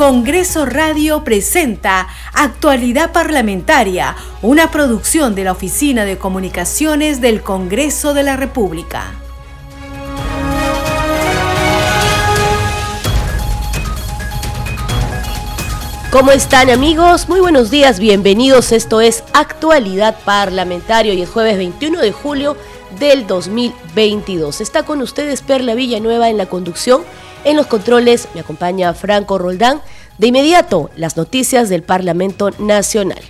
Congreso Radio presenta Actualidad Parlamentaria, una producción de la Oficina de Comunicaciones del Congreso de la República. ¿Cómo están amigos? Muy buenos días, bienvenidos. Esto es Actualidad Parlamentaria y es jueves 21 de julio del 2022. Está con ustedes Perla Villanueva en la conducción en los controles me acompaña Franco Roldán. De inmediato, las noticias del Parlamento Nacional.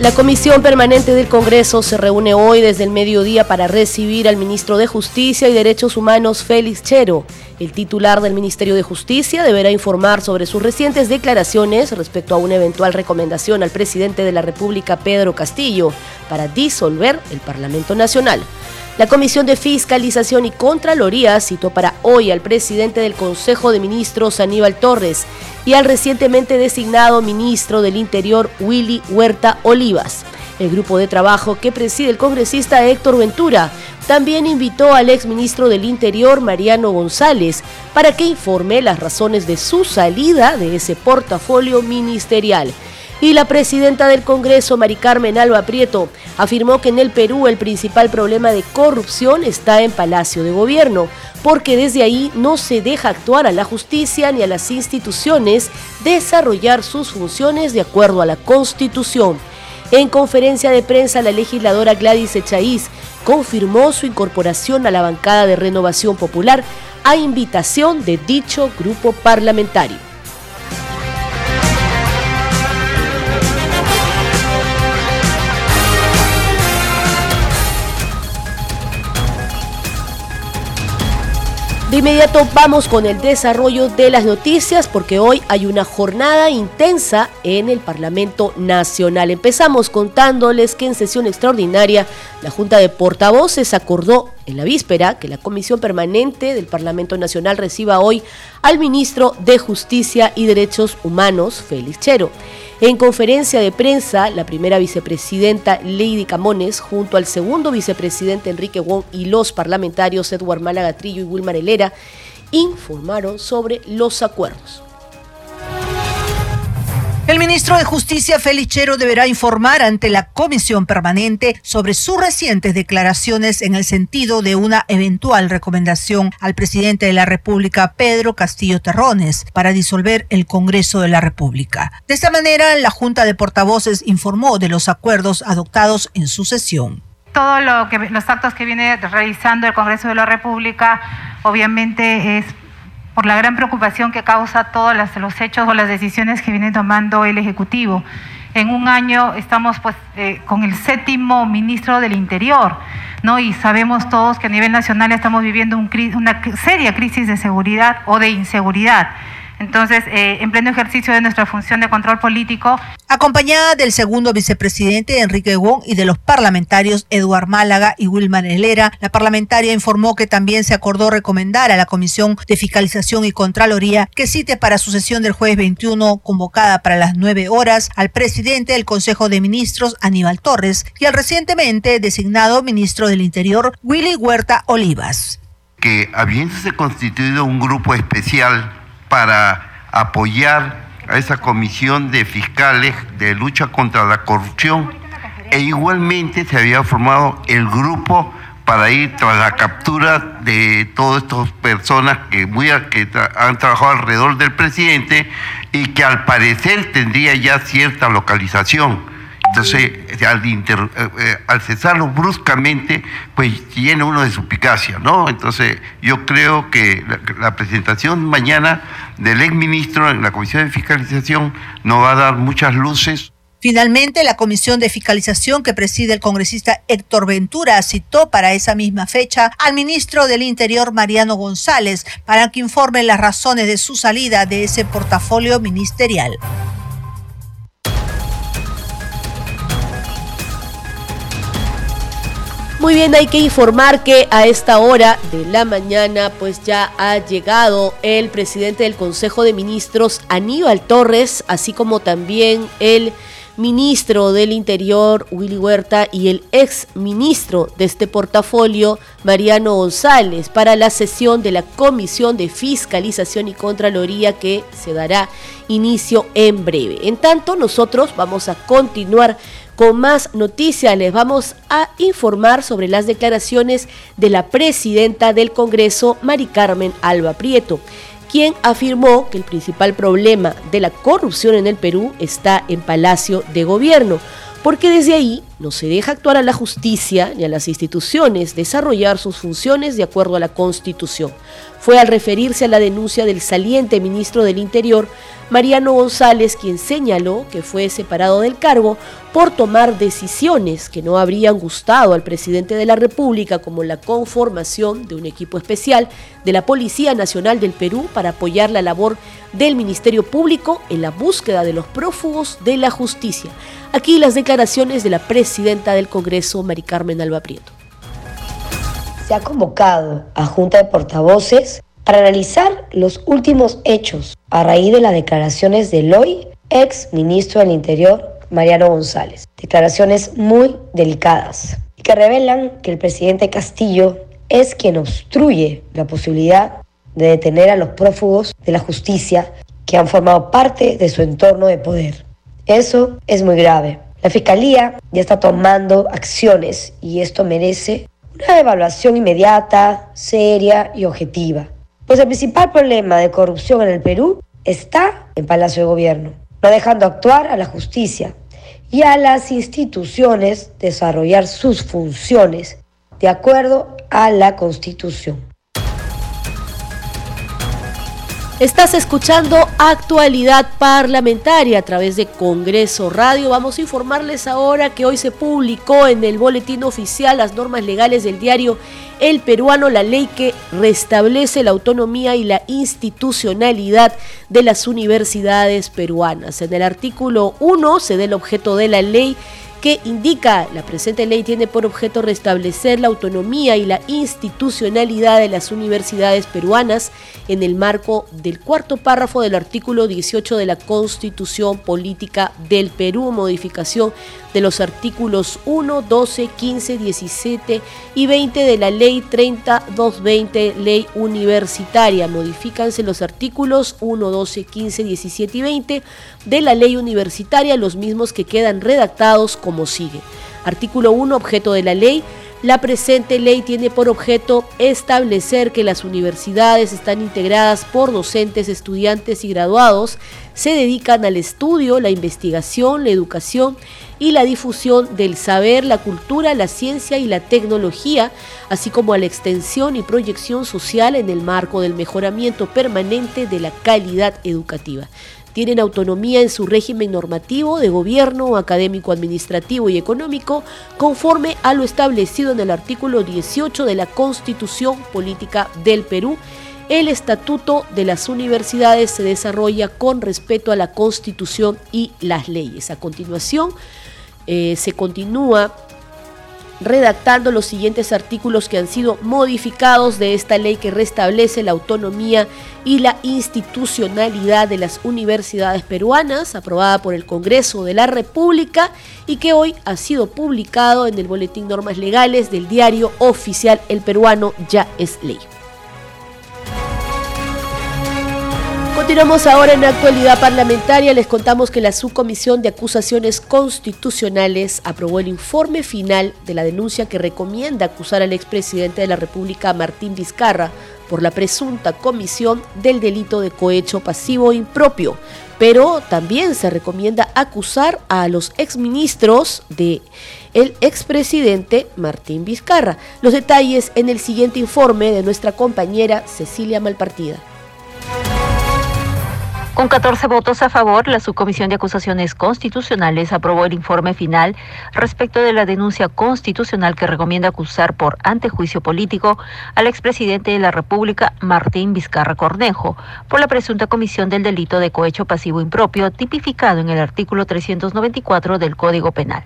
La Comisión Permanente del Congreso se reúne hoy desde el mediodía para recibir al ministro de Justicia y Derechos Humanos, Félix Chero. El titular del Ministerio de Justicia deberá informar sobre sus recientes declaraciones respecto a una eventual recomendación al presidente de la República, Pedro Castillo, para disolver el Parlamento Nacional. La Comisión de Fiscalización y Contraloría citó para hoy al presidente del Consejo de Ministros, Aníbal Torres, y al recientemente designado ministro del Interior, Willy Huerta Olivas. El grupo de trabajo que preside el congresista Héctor Ventura también invitó al exministro del Interior, Mariano González, para que informe las razones de su salida de ese portafolio ministerial y la presidenta del Congreso, Mari Carmen Alba Prieto, afirmó que en el Perú el principal problema de corrupción está en Palacio de Gobierno, porque desde ahí no se deja actuar a la justicia ni a las instituciones desarrollar sus funciones de acuerdo a la Constitución. En conferencia de prensa, la legisladora Gladys Echaíz confirmó su incorporación a la bancada de Renovación Popular a invitación de dicho grupo parlamentario. De inmediato vamos con el desarrollo de las noticias porque hoy hay una jornada intensa en el Parlamento Nacional. Empezamos contándoles que en sesión extraordinaria la Junta de Portavoces acordó en la víspera que la Comisión Permanente del Parlamento Nacional reciba hoy al ministro de Justicia y Derechos Humanos, Félix Chero. En conferencia de prensa, la primera vicepresidenta Lady Camones, junto al segundo vicepresidente Enrique Wong y los parlamentarios Edward Málaga Trillo y Wilmar Helera, informaron sobre los acuerdos. El ministro de Justicia, Felichero, deberá informar ante la comisión permanente sobre sus recientes declaraciones en el sentido de una eventual recomendación al presidente de la República, Pedro Castillo Terrones, para disolver el Congreso de la República. De esta manera, la Junta de Portavoces informó de los acuerdos adoptados en su sesión. Todos lo los actos que viene realizando el Congreso de la República, obviamente es por la gran preocupación que causa todos los hechos o las decisiones que viene tomando el Ejecutivo. En un año estamos pues eh, con el séptimo ministro del Interior, ¿no? Y sabemos todos que a nivel nacional estamos viviendo una seria crisis de seguridad o de inseguridad. Entonces, eh, en pleno ejercicio de nuestra función de control político. Acompañada del segundo vicepresidente Enrique Wong y de los parlamentarios Eduard Málaga y Wilmar Helera, la parlamentaria informó que también se acordó recomendar a la Comisión de Fiscalización y Contraloría que cite para su sesión del jueves 21, convocada para las 9 horas, al presidente del Consejo de Ministros, Aníbal Torres, y al recientemente designado ministro del Interior, Willy Huerta Olivas. Que habiéndose constituido un grupo especial para apoyar a esa comisión de fiscales de lucha contra la corrupción e igualmente se había formado el grupo para ir tras la captura de todas estas personas que, muy, que han trabajado alrededor del presidente y que al parecer tendría ya cierta localización. Entonces, eh, eh, al, cesarlo bruscamente, pues tiene uno de suspicacia, ¿no? Entonces, yo creo que la, presentación mañana del exministro en la Comisión de Fiscalización nos va a dar muchas luces. Finalmente, la comisión de fiscalización que preside el congresista Héctor Ventura citó para esa misma fecha al ministro del Interior Mariano González para que informe las razones de su salida de ese portafolio ministerial. Muy bien, hay que informar que a esta hora de la mañana pues ya ha llegado el presidente del Consejo de Ministros, Aníbal Torres, así como también el ministro del Interior, Willy Huerta, y el ex ministro de este portafolio, Mariano González, para la sesión de la Comisión de Fiscalización y Contraloría que se dará inicio en breve. En tanto, nosotros vamos a continuar con más noticias. Les vamos a informar sobre las declaraciones de la presidenta del Congreso, Mari Carmen Alba Prieto quien afirmó que el principal problema de la corrupción en el Perú está en Palacio de Gobierno, porque desde ahí no se deja actuar a la justicia ni a las instituciones desarrollar sus funciones de acuerdo a la Constitución. Fue al referirse a la denuncia del saliente ministro del Interior Mariano González, quien señaló que fue separado del cargo por tomar decisiones que no habrían gustado al presidente de la República, como la conformación de un equipo especial de la Policía Nacional del Perú para apoyar la labor del Ministerio Público en la búsqueda de los prófugos de la justicia. Aquí las declaraciones de la presidenta del Congreso, Mari Carmen Alba Prieto. Se ha convocado a Junta de Portavoces para analizar los últimos hechos a raíz de las declaraciones del hoy ex ministro del Interior, Mariano González. Declaraciones muy delicadas que revelan que el presidente Castillo es quien obstruye la posibilidad de detener a los prófugos de la justicia que han formado parte de su entorno de poder. Eso es muy grave. La Fiscalía ya está tomando acciones y esto merece una evaluación inmediata, seria y objetiva. Pues el principal problema de corrupción en el Perú está en Palacio de Gobierno, no dejando actuar a la justicia y a las instituciones desarrollar sus funciones de acuerdo a la Constitución. Estás escuchando actualidad parlamentaria a través de Congreso Radio. Vamos a informarles ahora que hoy se publicó en el boletín oficial las normas legales del diario El Peruano, la ley que restablece la autonomía y la institucionalidad de las universidades peruanas. En el artículo 1 se da el objeto de la ley que indica la presente ley tiene por objeto restablecer la autonomía y la institucionalidad de las universidades peruanas en el marco del cuarto párrafo del artículo 18 de la Constitución Política del Perú, modificación de los artículos 1, 12, 15, 17 y 20 de la Ley 30220, Ley Universitaria. Modifícanse los artículos 1, 12, 15, 17 y 20 de la Ley Universitaria, los mismos que quedan redactados como sigue. Artículo 1, objeto de la ley. La presente ley tiene por objeto establecer que las universidades están integradas por docentes, estudiantes y graduados, se dedican al estudio, la investigación, la educación y la difusión del saber, la cultura, la ciencia y la tecnología, así como a la extensión y proyección social en el marco del mejoramiento permanente de la calidad educativa tienen autonomía en su régimen normativo de gobierno, académico, administrativo y económico, conforme a lo establecido en el artículo 18 de la Constitución Política del Perú. El estatuto de las universidades se desarrolla con respeto a la Constitución y las leyes. A continuación, eh, se continúa redactando los siguientes artículos que han sido modificados de esta ley que restablece la autonomía y la institucionalidad de las universidades peruanas, aprobada por el Congreso de la República y que hoy ha sido publicado en el Boletín Normas Legales del diario oficial El Peruano ya es ley. Continuamos ahora en la actualidad parlamentaria. Les contamos que la Subcomisión de Acusaciones Constitucionales aprobó el informe final de la denuncia que recomienda acusar al expresidente de la República, Martín Vizcarra, por la presunta comisión del delito de cohecho pasivo impropio. Pero también se recomienda acusar a los exministros de el expresidente Martín Vizcarra. Los detalles en el siguiente informe de nuestra compañera Cecilia Malpartida. Con 14 votos a favor, la Subcomisión de Acusaciones Constitucionales aprobó el informe final respecto de la denuncia constitucional que recomienda acusar por antejuicio político al expresidente de la República, Martín Vizcarra Cornejo, por la presunta comisión del delito de cohecho pasivo impropio tipificado en el artículo 394 del Código Penal.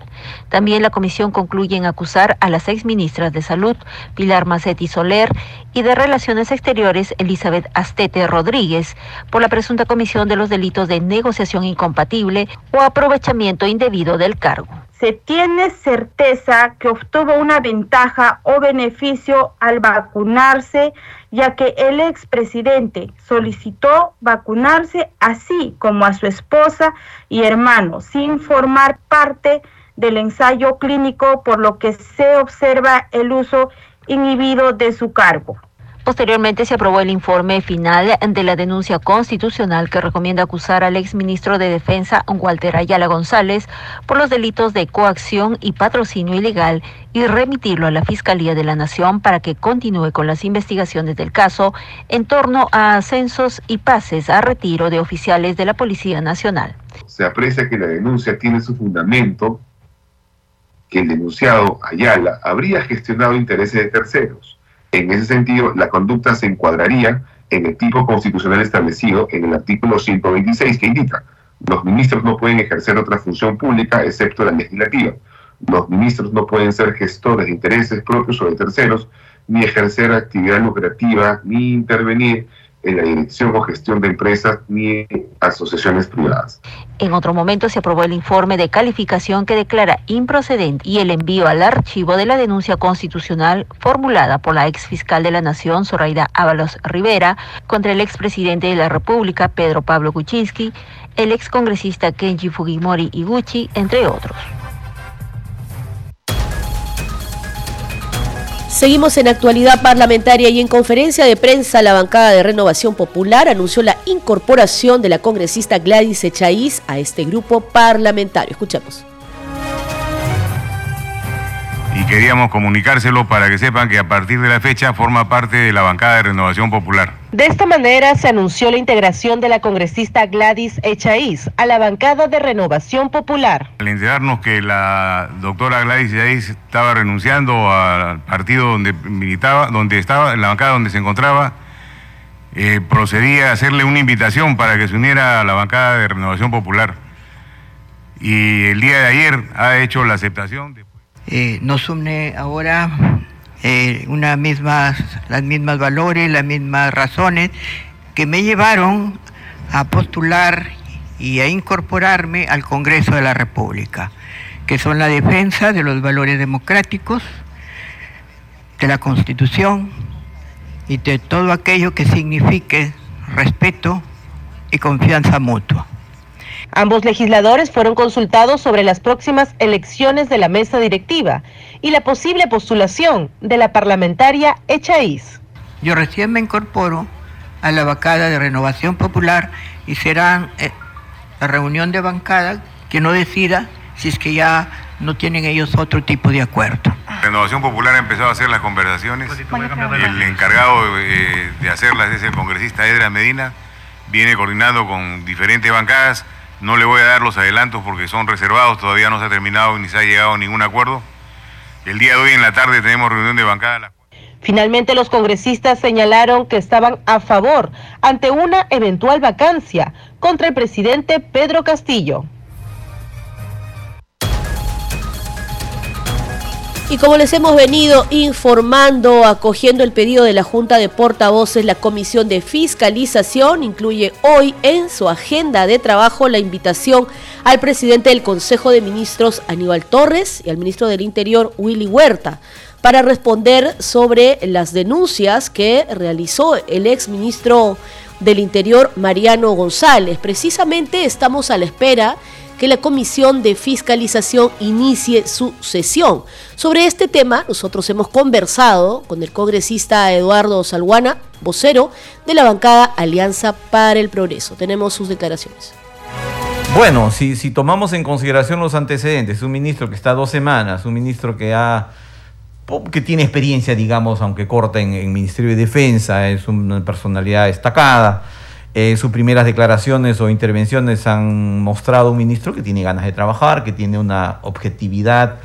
También la comisión concluye en acusar a las seis ministras de Salud, Pilar Macetti Soler, y de Relaciones Exteriores, Elizabeth Astete Rodríguez, por la presunta comisión de los delitos de negociación incompatible o aprovechamiento indebido del cargo. Se tiene certeza que obtuvo una ventaja o beneficio al vacunarse, ya que el expresidente solicitó vacunarse así como a su esposa y hermano, sin formar parte del ensayo clínico, por lo que se observa el uso inhibido de su cargo. Posteriormente se aprobó el informe final de la denuncia constitucional que recomienda acusar al exministro de Defensa, Walter Ayala González, por los delitos de coacción y patrocinio ilegal y remitirlo a la Fiscalía de la Nación para que continúe con las investigaciones del caso en torno a ascensos y pases a retiro de oficiales de la Policía Nacional. Se aprecia que la denuncia tiene su fundamento que el denunciado Ayala habría gestionado intereses de terceros en ese sentido, la conducta se encuadraría en el tipo constitucional establecido en el artículo 126 que indica los ministros no pueden ejercer otra función pública excepto la legislativa. Los ministros no pueden ser gestores de intereses propios o de terceros, ni ejercer actividad lucrativa, ni intervenir en la dirección o gestión de empresas ni asociaciones privadas. En otro momento se aprobó el informe de calificación que declara improcedente y el envío al archivo de la denuncia constitucional formulada por la ex fiscal de la Nación, Zoraida Ábalos Rivera, contra el expresidente de la República, Pedro Pablo Kuczynski, el ex congresista Kenji Fujimori Iguchi, entre otros. Seguimos en actualidad parlamentaria y en conferencia de prensa la bancada de Renovación Popular anunció la incorporación de la congresista Gladys Echaíz a este grupo parlamentario. Escuchemos queríamos comunicárselo para que sepan que a partir de la fecha forma parte de la bancada de Renovación Popular. De esta manera se anunció la integración de la congresista Gladys Echaíz a la bancada de Renovación Popular. Al enterarnos que la doctora Gladys Echaíz estaba renunciando al partido donde militaba, donde estaba, en la bancada donde se encontraba, eh, procedí a hacerle una invitación para que se uniera a la bancada de Renovación Popular. Y el día de ayer ha hecho la aceptación. De... Eh, nos une ahora eh, una mismas, las mismas valores, las mismas razones que me llevaron a postular y a incorporarme al Congreso de la República, que son la defensa de los valores democráticos, de la Constitución y de todo aquello que signifique respeto y confianza mutua. Ambos legisladores fueron consultados sobre las próximas elecciones de la mesa directiva y la posible postulación de la parlamentaria Echaíz. Yo recién me incorporo a la bancada de Renovación Popular y será eh, la reunión de bancada que no decida si es que ya no tienen ellos otro tipo de acuerdo. Renovación Popular ha empezado a hacer las conversaciones. El encargado eh, de hacerlas es el congresista Edra Medina. Viene coordinando con diferentes bancadas no le voy a dar los adelantos porque son reservados, todavía no se ha terminado ni se ha llegado a ningún acuerdo. El día de hoy en la tarde tenemos reunión de bancada. Finalmente los congresistas señalaron que estaban a favor ante una eventual vacancia contra el presidente Pedro Castillo. Y como les hemos venido informando, acogiendo el pedido de la Junta de Portavoces, la Comisión de Fiscalización incluye hoy en su agenda de trabajo la invitación al presidente del Consejo de Ministros, Aníbal Torres, y al ministro del Interior, Willy Huerta, para responder sobre las denuncias que realizó el ex ministro del Interior, Mariano González. Precisamente estamos a la espera que la Comisión de Fiscalización inicie su sesión. Sobre este tema, nosotros hemos conversado con el congresista Eduardo Salguana, vocero de la bancada Alianza para el Progreso. Tenemos sus declaraciones. Bueno, si, si tomamos en consideración los antecedentes, un ministro que está dos semanas, un ministro que ha que tiene experiencia, digamos, aunque corta en el Ministerio de Defensa, es una personalidad destacada, eh, sus primeras declaraciones o intervenciones han mostrado un ministro que tiene ganas de trabajar, que tiene una objetividad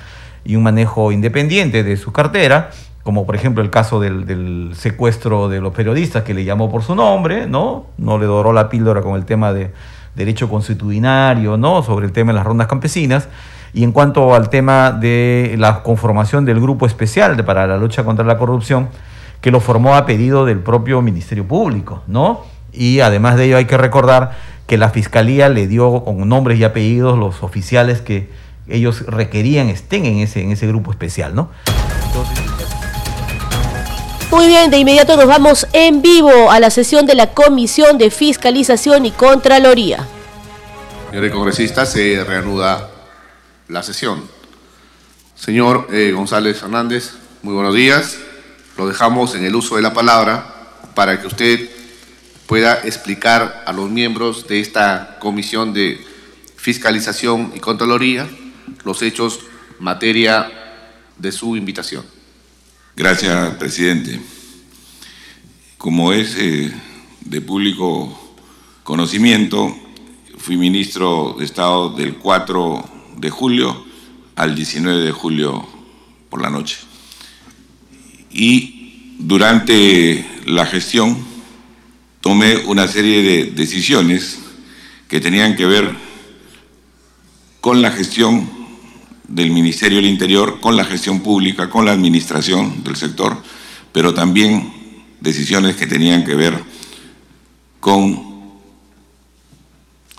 y un manejo independiente de su cartera, como por ejemplo el caso del, secuestro de los periodistas que le llamó por su nombre, ¿no? No le doró la píldora con el tema de derecho constitucionario, ¿no? Sobre el tema de las rondas campesinas. Y en cuanto al tema de la conformación del grupo especial para la lucha contra la corrupción, que lo formó a pedido del propio Ministerio Público, ¿no? Y además de ello hay que recordar que la fiscalía le dio con nombres y apellidos los oficiales que ellos requerían estén en ese, en ese grupo especial, ¿no? Muy bien, de inmediato nos vamos en vivo a la sesión de la Comisión de Fiscalización y Contraloría. Señores congresistas, se reanuda la sesión. Señor eh, González Hernández, muy buenos días. Lo dejamos en el uso de la palabra para que usted pueda explicar a los miembros de esta Comisión de Fiscalización y Contraloría los hechos materia de su invitación. Gracias, presidente. Como es eh, de público conocimiento, fui ministro de Estado del 4 de julio al 19 de julio por la noche. Y durante la gestión tomé una serie de decisiones que tenían que ver con la gestión del Ministerio del Interior con la gestión pública, con la administración del sector, pero también decisiones que tenían que ver con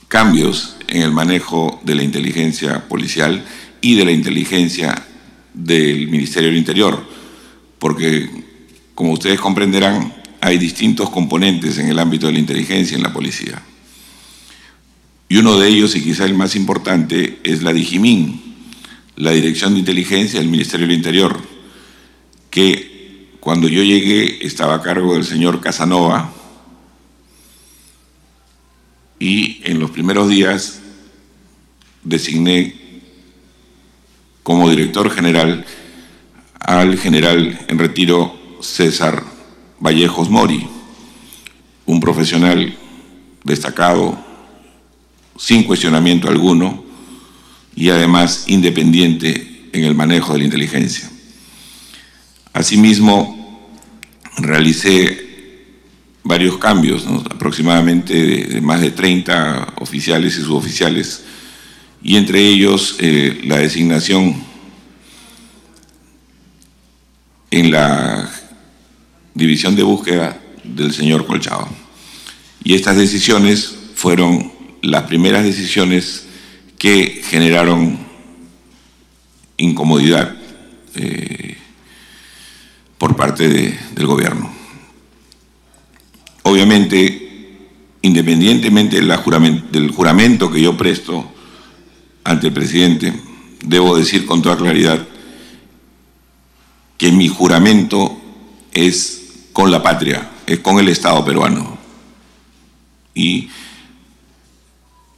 cambios en el manejo de la inteligencia policial y de la inteligencia del Ministerio del Interior, porque como ustedes comprenderán, hay distintos componentes en el ámbito de la inteligencia en la policía. Y uno de ellos, y quizá el más importante, es la DIGIMIN, la Dirección de Inteligencia del Ministerio del Interior, que cuando yo llegué estaba a cargo del señor Casanova y en los primeros días designé como director general al general en retiro César Vallejos Mori, un profesional destacado, sin cuestionamiento alguno, y además independiente en el manejo de la inteligencia. Asimismo, realicé varios cambios, aproximadamente de, más de 30 oficiales y suboficiales, y entre ellos eh, la designación en la división de búsqueda del señor Colchado. Y estas decisiones fueron las primeras decisiones que generaron incomodidad eh, por parte del gobierno. Obviamente, independientemente del juramento que yo presto ante el presidente, debo decir con toda claridad que mi juramento es con la patria, es con el Estado peruano. Y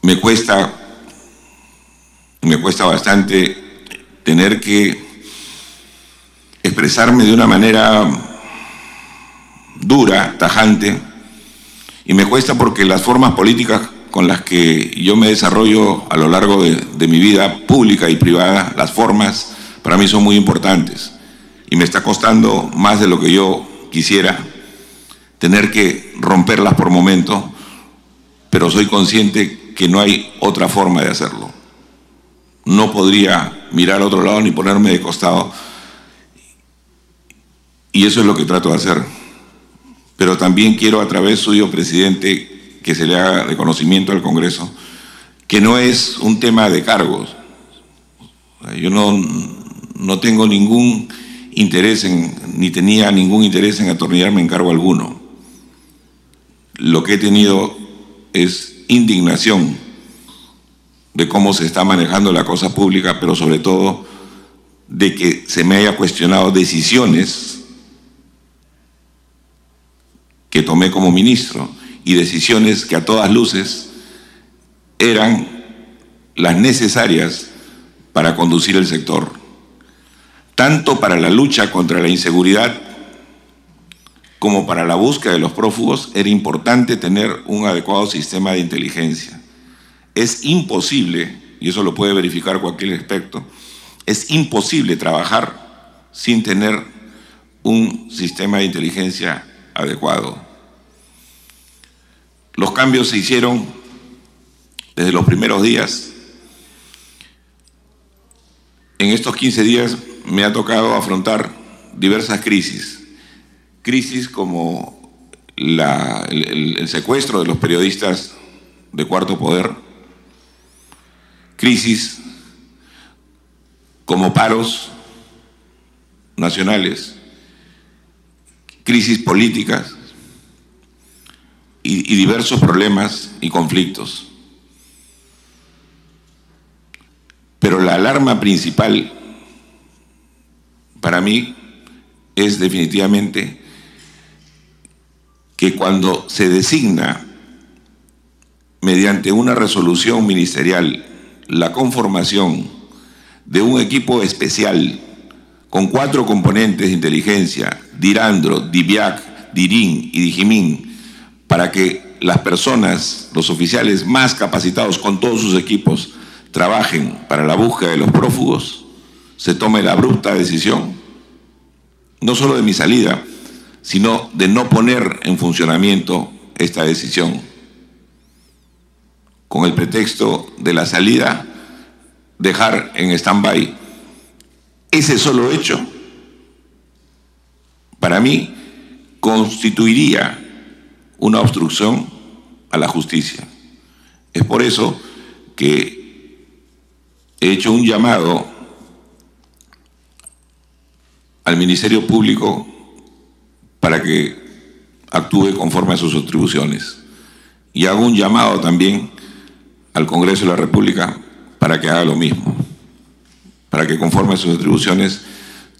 me cuesta me cuesta bastante tener que expresarme de una manera dura, tajante, y me cuesta porque las formas políticas con las que yo me desarrollo a lo largo de, de, mi vida pública y privada, las formas para mí son muy importantes. Y me está costando más de lo que yo quisiera tener que romperlas por momento, pero soy consciente que no hay otra forma de hacerlo no podría mirar a otro lado ni ponerme de costado. Y eso es lo que trato de hacer. Pero también quiero a través suyo, presidente, que se le haga reconocimiento al Congreso, que no es un tema de cargos. Yo no, no tengo ningún interés en, ni tenía ningún interés en atornillarme en cargo alguno. Lo que he tenido es indignación de cómo se está manejando la cosa pública, pero sobre todo de que se me haya cuestionado decisiones que tomé como ministro y decisiones que a todas luces eran las necesarias para conducir el sector, tanto para la lucha contra la inseguridad como para la búsqueda de los prófugos, era importante tener un adecuado sistema de inteligencia es imposible, y eso lo puede verificar cualquier experto, es imposible trabajar sin tener un sistema de inteligencia adecuado. Los cambios se hicieron desde los primeros días. En estos 15 días me ha tocado afrontar diversas crisis. Crisis como el, secuestro de los periodistas de cuarto poder, crisis como paros nacionales, crisis políticas y, y diversos problemas y conflictos. Pero la alarma principal para mí es definitivamente que cuando se designa mediante una resolución ministerial la conformación de un equipo especial con cuatro componentes de inteligencia, Dirandro, Diviac, Dirin y Dijimín, para que las personas, los oficiales más capacitados con todos sus equipos, trabajen para la búsqueda de los prófugos, se tome la abrupta decisión, no solo de mi salida, sino de no poner en funcionamiento esta decisión. Con el pretexto de la salida, dejar en stand-by ese solo hecho, para mí, constituiría una obstrucción a la justicia. Es por eso que he hecho un llamado al Ministerio Público para que actúe conforme a sus atribuciones. Y hago un llamado también al Congreso de la República para que haga lo mismo, para que conforme a sus atribuciones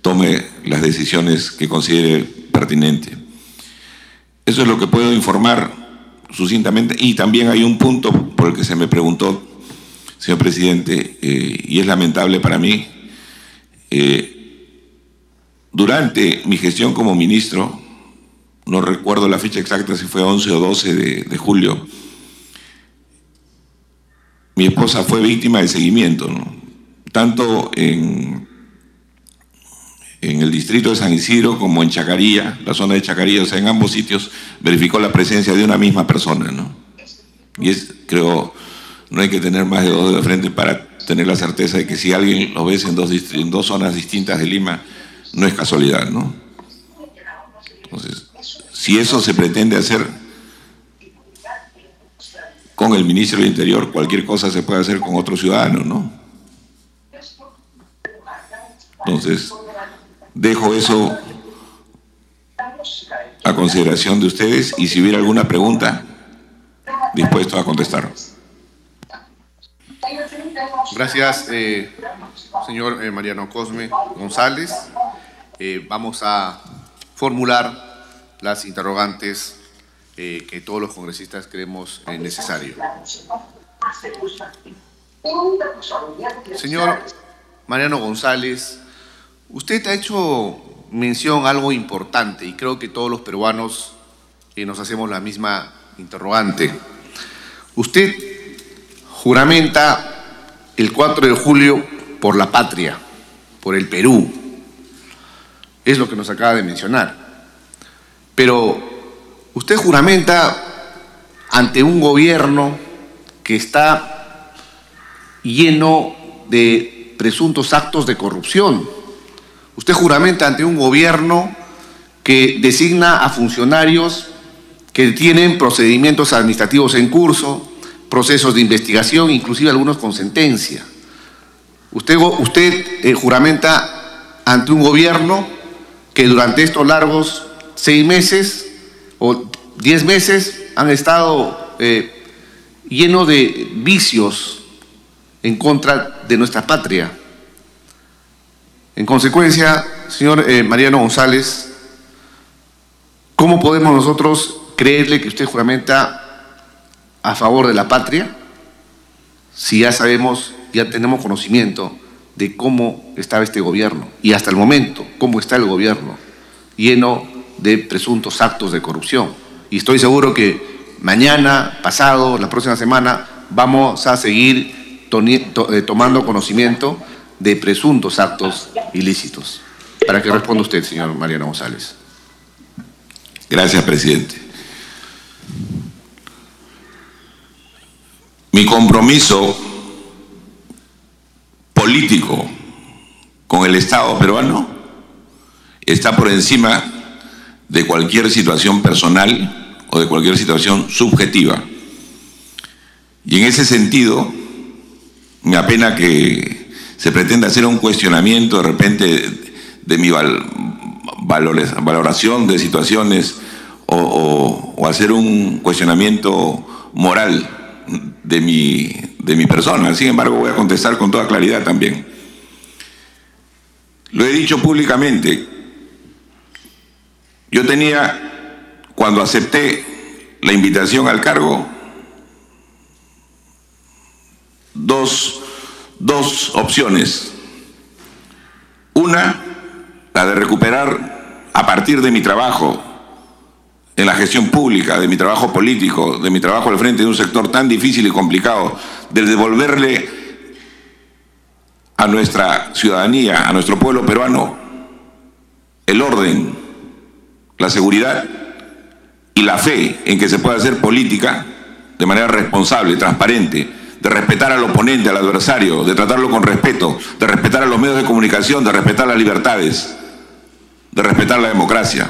tome las decisiones que considere pertinente. Eso es lo que puedo informar sucintamente. Y también hay un punto por el que se me preguntó, señor presidente, eh, y es lamentable para mí. Eh, durante mi gestión como ministro, no recuerdo la fecha exacta si fue 11 o 12 de, julio, mi esposa fue víctima de seguimiento, tanto en, el distrito de San Isidro como en Chacaría, la zona de Chacaría, o sea, en ambos sitios verificó la presencia de una misma persona. ¿no? Y es, creo, no hay que tener más de dos de frente para tener la certeza de que si alguien lo ves en dos, en dos zonas distintas de Lima, no es casualidad, ¿no? Entonces, si eso se pretende hacer con el ministro del Interior, cualquier cosa se puede hacer con otro ciudadano, ¿no? Entonces, dejo eso a consideración de ustedes y si hubiera alguna pregunta, dispuesto a contestar. Gracias, eh, señor eh, Mariano Cosme González. Eh, vamos a formular las interrogantes que todos los congresistas creemos necesario. Señor Mariano González, usted ha hecho mención algo importante y creo que todos los peruanos nos hacemos la misma interrogante. Usted juramenta el 4 de julio por la patria, por el Perú. Es lo que nos acaba de mencionar. Pero usted juramenta ante un gobierno que está lleno de presuntos actos de corrupción. Usted juramenta ante un gobierno que designa a funcionarios que tienen procedimientos administrativos en curso, procesos de investigación, inclusive algunos con sentencia. Usted, usted eh, juramenta ante un gobierno que durante estos largos seis meses o diez meses han estado eh, llenos de vicios en contra de nuestra patria. En consecuencia, señor eh, Mariano González, ¿cómo podemos nosotros creerle que usted juramenta a favor de la patria si ya sabemos, ya tenemos conocimiento de cómo estaba este gobierno y hasta el momento cómo está el gobierno lleno de presuntos actos de corrupción. Y estoy seguro que mañana, pasado, la próxima semana, vamos a seguir eh, tomando conocimiento de presuntos actos ilícitos. Para que responda usted, señor Mariano González. Gracias, presidente. Mi compromiso político con el Estado peruano está por encima de cualquier situación personal o de cualquier situación subjetiva. Y en ese sentido, me apena que se pretenda hacer un cuestionamiento de repente de mi valoración de situaciones o, hacer un cuestionamiento moral de mi, de mi persona. Sin embargo, voy a contestar con toda claridad también. Lo he dicho públicamente. Yo tenía, cuando acepté la invitación al cargo, dos, dos opciones. Una, la de recuperar a partir de mi trabajo en la gestión pública, de mi trabajo político, de mi trabajo al frente de un sector tan difícil y complicado, de devolverle a nuestra ciudadanía, a nuestro pueblo peruano, el orden, la seguridad y la fe en que se puede hacer política de manera responsable, transparente, de respetar al oponente, al adversario, de tratarlo con respeto, de respetar a los medios de comunicación, de respetar las libertades, de respetar la democracia.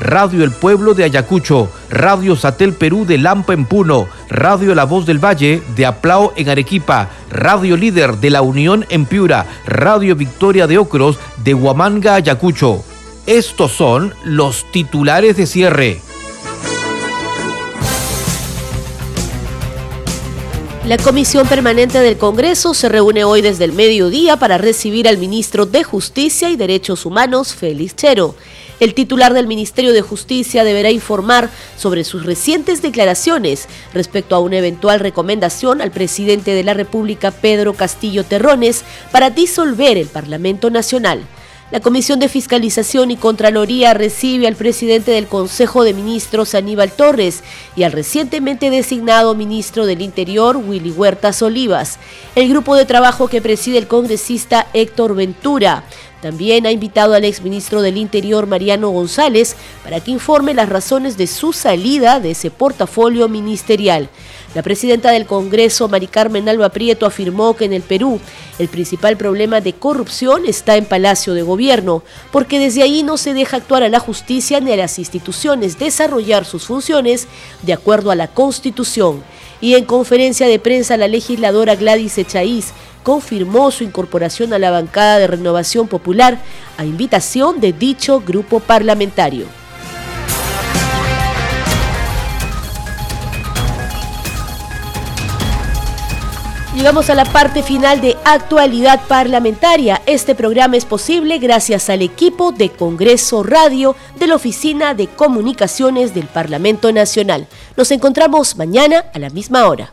Radio El Pueblo de Ayacucho, Radio Satel Perú de Lampa en Puno, Radio La Voz del Valle de Aplao en Arequipa, Radio Líder de La Unión en Piura, Radio Victoria de Ocros de Huamanga, Ayacucho. Estos son los titulares de cierre. La Comisión Permanente del Congreso se reúne hoy desde el mediodía para recibir al ministro de Justicia y Derechos Humanos, Félix Chero. El titular del Ministerio de Justicia deberá informar sobre sus recientes declaraciones respecto a una eventual recomendación al presidente de la República, Pedro Castillo Terrones, para disolver el Parlamento Nacional. La Comisión de Fiscalización y Contraloría recibe al presidente del Consejo de Ministros, Aníbal Torres, y al recientemente designado ministro del Interior, Willy Huertas Olivas. El grupo de trabajo que preside el congresista Héctor Ventura también ha invitado al exministro del Interior, Mariano González, para que informe las razones de su salida de ese portafolio ministerial. La presidenta del Congreso, Mari Carmen Alba Prieto, afirmó que en el Perú el principal problema de corrupción está en Palacio de Gobierno, porque desde ahí no se deja actuar a la justicia ni a las instituciones desarrollar sus funciones de acuerdo a la Constitución. Y en conferencia de prensa, la legisladora Gladys Echaíz confirmó su incorporación a la bancada de Renovación Popular a invitación de dicho grupo parlamentario. Llegamos a la parte final de actualidad parlamentaria. Este programa es posible gracias al equipo de Congreso Radio de la Oficina de Comunicaciones del Parlamento Nacional. Nos encontramos mañana a la misma hora.